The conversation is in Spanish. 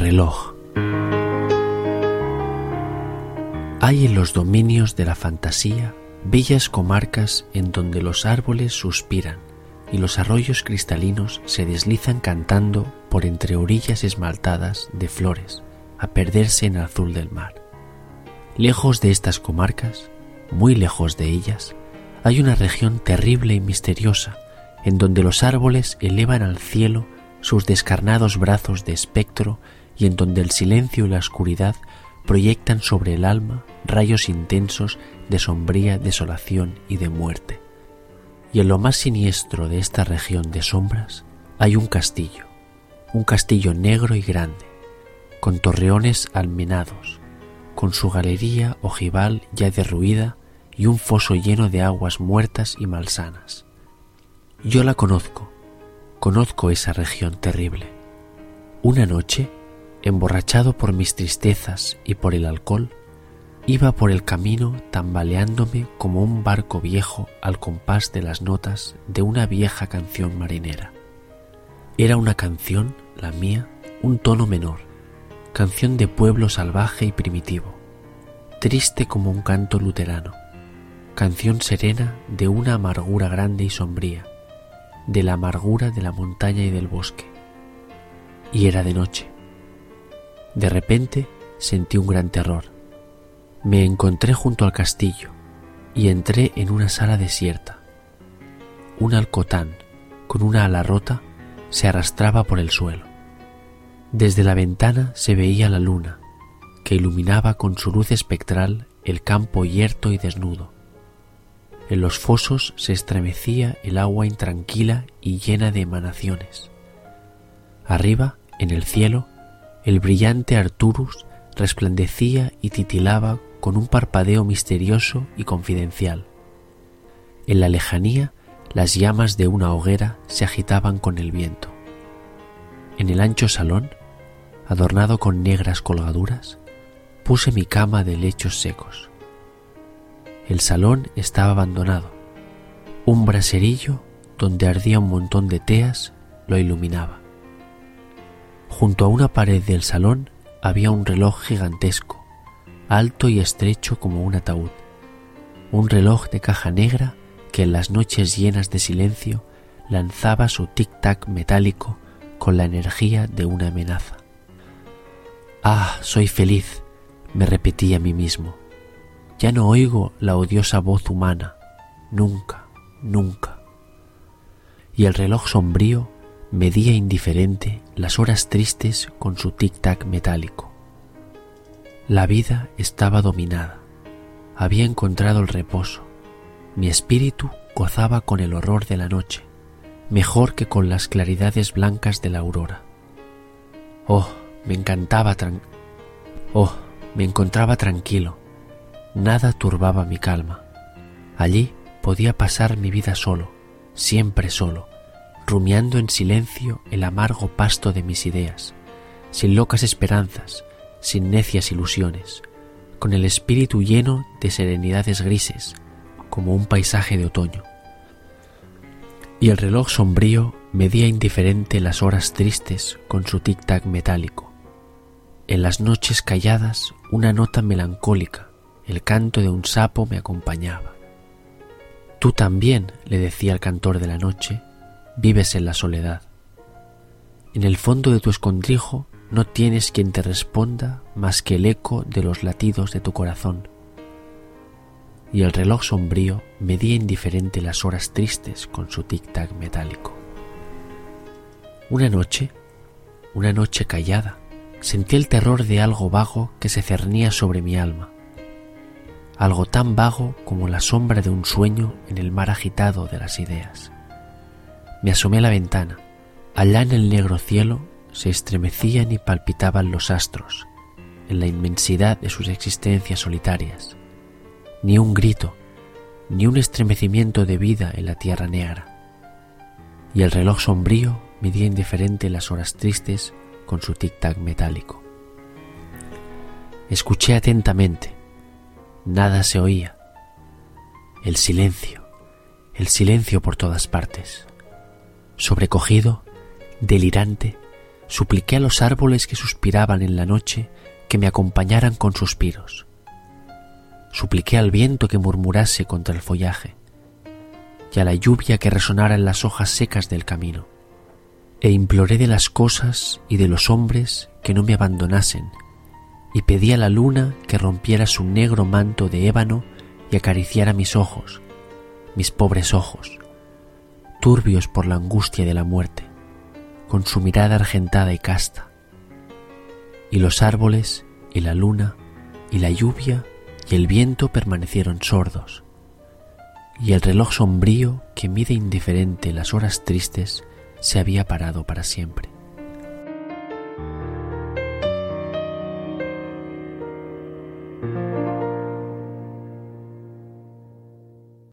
reloj. Hay en los dominios de la fantasía bellas comarcas en donde los árboles suspiran y los arroyos cristalinos se deslizan cantando por entre orillas esmaltadas de flores a perderse en el azul del mar. Lejos de estas comarcas, muy lejos de ellas, hay una región terrible y misteriosa en donde los árboles elevan al cielo sus descarnados brazos de espectro y en donde el silencio y la oscuridad proyectan sobre el alma rayos intensos de sombría desolación y de muerte. Y en lo más siniestro de esta región de sombras hay un castillo, un castillo negro y grande, con torreones almenados, con su galería ojival ya derruida y un foso lleno de aguas muertas y malsanas. Yo la conozco, conozco esa región terrible. Una noche, emborrachado por mis tristezas y por el alcohol, iba por el camino tambaleándome como un barco viejo al compás de las notas de una vieja canción marinera. Era una canción, la mía, un tono menor, canción de pueblo salvaje y primitivo, triste como un canto luterano, canción serena de una amargura grande y sombría, de la amargura de la montaña y del bosque. Y era de noche. De repente sentí un gran terror. Me encontré junto al castillo y entré en una sala desierta. Un alcotán con una ala rota se arrastraba por el suelo. Desde la ventana se veía la luna, que iluminaba con su luz espectral el campo yerto y desnudo en los fosos se estremecía el agua intranquila y llena de emanaciones. Arriba, en el cielo, el brillante Arturus resplandecía y titilaba con un parpadeo misterioso y confidencial. En la lejanía, las llamas de una hoguera se agitaban con el viento. En el ancho salón, adornado con negras colgaduras, puse mi cama de lechos secos. El salón estaba abandonado. Un braserillo donde ardía un montón de teas lo iluminaba. Junto a una pared del salón había un reloj gigantesco, alto y estrecho como un ataúd. Un reloj de caja negra que en las noches llenas de silencio lanzaba su tic-tac metálico con la energía de una amenaza. Ah, soy feliz, me repetí a mí mismo. Ya no oigo la odiosa voz humana, nunca, nunca. Y el reloj sombrío medía indiferente las horas tristes con su tic-tac metálico. La vida estaba dominada, había encontrado el reposo, mi espíritu gozaba con el horror de la noche, mejor que con las claridades blancas de la aurora. Oh, me encantaba tran oh, me encontraba tranquilo, Nada turbaba mi calma. Allí podía pasar mi vida solo, siempre solo, rumiando en silencio el amargo pasto de mis ideas, sin locas esperanzas, sin necias ilusiones, con el espíritu lleno de serenidades grises, como un paisaje de otoño. Y el reloj sombrío medía indiferente las horas tristes con su tic-tac metálico. En las noches calladas una nota melancólica el canto de un sapo me acompañaba. Tú también, le decía el cantor de la noche, vives en la soledad. En el fondo de tu escondrijo no tienes quien te responda más que el eco de los latidos de tu corazón. Y el reloj sombrío medía indiferente las horas tristes con su tic-tac metálico. Una noche, una noche callada, sentí el terror de algo vago que se cernía sobre mi alma algo tan vago como la sombra de un sueño en el mar agitado de las ideas. Me asomé a la ventana. Allá en el negro cielo se estremecían y palpitaban los astros, en la inmensidad de sus existencias solitarias. Ni un grito, ni un estremecimiento de vida en la tierra negra. Y el reloj sombrío medía indiferente las horas tristes con su tic-tac metálico. Escuché atentamente nada se oía. El silencio, el silencio por todas partes. Sobrecogido, delirante, Supliqué a los árboles que suspiraban en la noche que me acompañaran con suspiros. Supliqué al viento que murmurase contra el follaje y a la lluvia que resonara en las hojas secas del camino. E imploré de las cosas y de los hombres que no me abandonasen y pedí a la luna que rompiera su negro manto de ébano y acariciara mis ojos, mis pobres ojos, turbios por la angustia de la muerte con su mirada argentada y casta. Y los árboles y la luna y la lluvia y el viento permanecieron sordos. Y el reloj sombrío que mide indiferente las horas tristes se había parado para siempre.